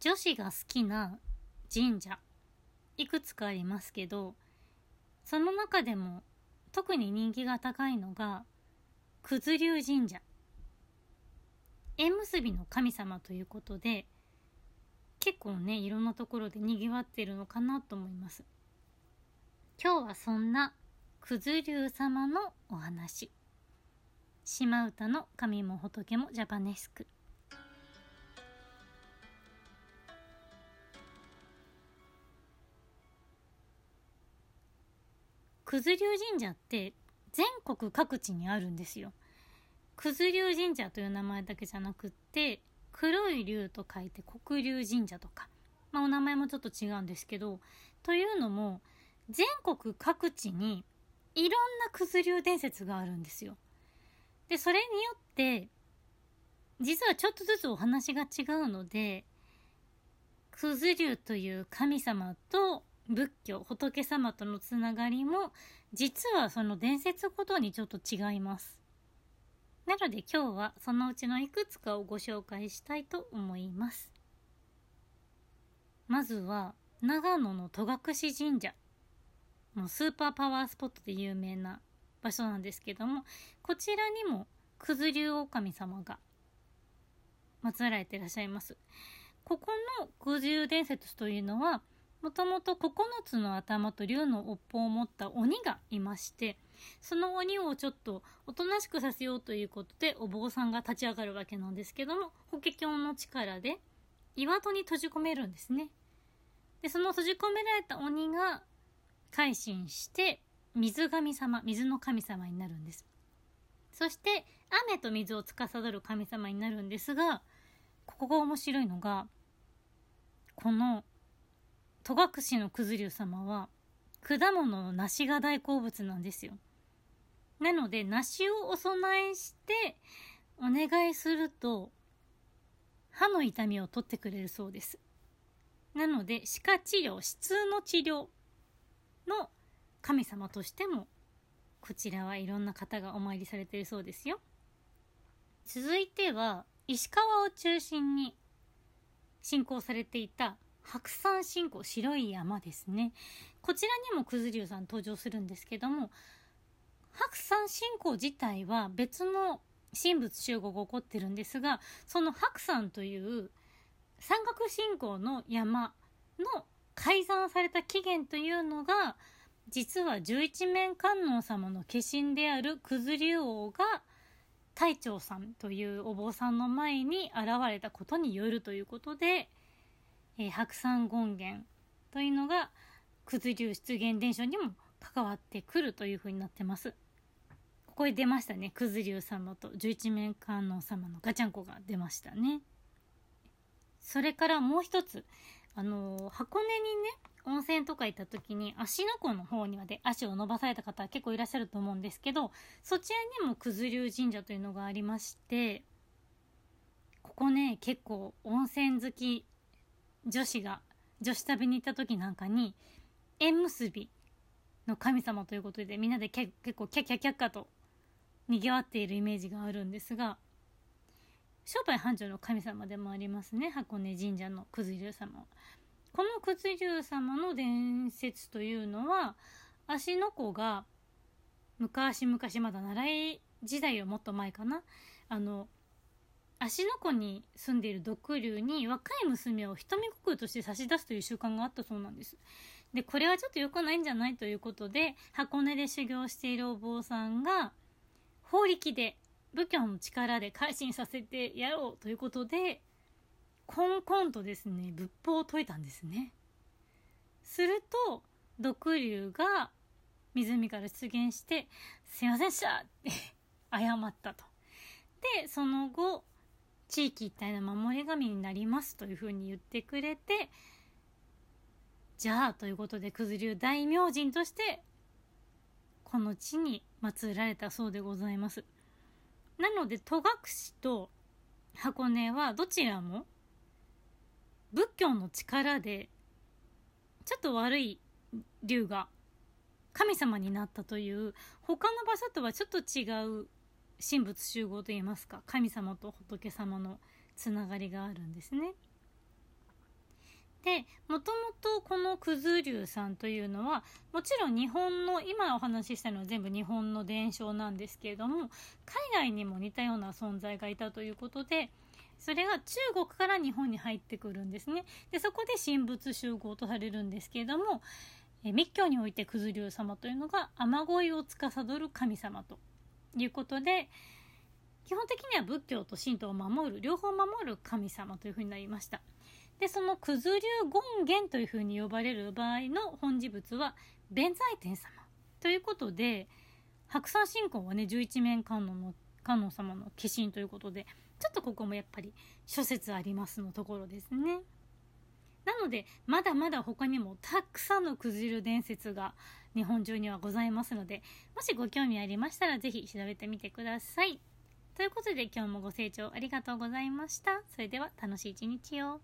女子が好きな神社いくつかありますけどその中でも特に人気が高いのが九頭龍神社。縁結びの神様ということで結構ねいろんなところでにぎわってるのかなと思います。今日はそんな九頭龍様のお話。島唄の神も仏もジャパネスク。九頭龍神社って全国各地にあるんですよ。九頭龍神社という名前だけじゃなくって黒い龍と書いて黒龍神社とか、まあ、お名前もちょっと違うんですけどというのも全国各地にいろんな九頭龍伝説があるんですよ。でそれによって実はちょっとずつお話が違うので九頭龍という神様と仏教仏様とのつながりも実はその伝説ごとにちょっと違います。なので今日はそのうちのいくつかをご紹介したいと思います。まずは長野の戸隠神社。もうスーパーパワースポットで有名な場所なんですけどもこちらにも九頭龍狼様が祀られていらっしゃいます。ここの九頭伝説というのはもともと9つの頭と竜の尾っぽを持った鬼がいましてその鬼をちょっとおとなしくさせようということでお坊さんが立ち上がるわけなんですけども法華経の力で岩戸に閉じ込めるんですね。でその閉じ込められた鬼が改心して水神様水の神様になるんです。そして雨と水を司る神様になるんですがここが面白いのがこの戸隠の九頭龍様は果物の梨が大好物なんですよ。なので梨をお供えしてお願いすると歯の痛みを取ってくれるそうです。なので歯科治療、歯痛の治療の神様としてもこちらはいろんな方がお参りされているそうですよ。続いては石川を中心に信仰されていた白山信仰白い山ですね。こちらにも九頭龍さん登場するんですけども白山信仰自体は別の神仏集合が起こってるんですがその白山という山岳信仰の山の改ざんされた起源というのが実は十一面観音様の化身である九頭龍王が太長さんというお坊さんの前に現れたことによるということでえー、白山権現というのが九頭竜出現伝承にも関わってくるというふうになってます。ここに出ましたね。九頭竜様と十一面観音様のガチャンコが出ましたね。それからもう一つ、あのー、箱根にね、温泉とか行った時に足の湖の方にまで足を伸ばされた方は結構いらっしゃると思うんですけど、そちらにも九頭竜神社というのがありまして、ここね、結構温泉好き女子が女子旅に行った時なんかに縁結びの神様ということでみんなで結構キャキャキャッカと賑わっているイメージがあるんですが商売繁盛の神様でもありますね箱根神社の九頭龍様この九頭龍様の伝説というのは芦ノ湖が昔々まだ奈良時代よもっと前かなあの芦ノ湖に住んでいる毒竜に若い娘を瞳国として差し出すという習慣があったそうなんです。で、これはちょっと良くないんじゃないということで、箱根で修行しているお坊さんが、法力で、仏教の力で改心させてやろうということで、コンコンとですね、仏法を説いたんですね。すると、毒竜が湖から出現して、すいませんでしたって謝ったと。で、その後、地域一体の守り神になりますというふうに言ってくれて、じゃあ、ということで、九頭竜大明神として、この地に祀られたそうでございます。なので、戸隠と箱根はどちらも、仏教の力で、ちょっと悪い竜が神様になったという、他の場所とはちょっと違う神仏集合といいますか神様と仏様のつながりがあるんですね。でもともとこの九頭竜さんというのはもちろん日本の今お話ししたのは全部日本の伝承なんですけれども海外にも似たような存在がいたということでそれが中国から日本に入ってくるんですね。でそこで神仏集合とされるんですけれどもえ密教において九頭竜様というのが雨乞いを司る神様ということで基本的には仏教と神道を守る両方守る神様というふうになりました。でその九頭竜権現というふうに呼ばれる場合の本事仏は弁財天様ということで白山信仰はね十一面観音の観音様の化身ということでちょっとここもやっぱり諸説ありますのところですね。なのでまだまだ他にもたくさんのくじる伝説が日本中にはございますのでもしご興味ありましたら是非調べてみてください。ということで今日もご清聴ありがとうございました。それでは楽しい一日を。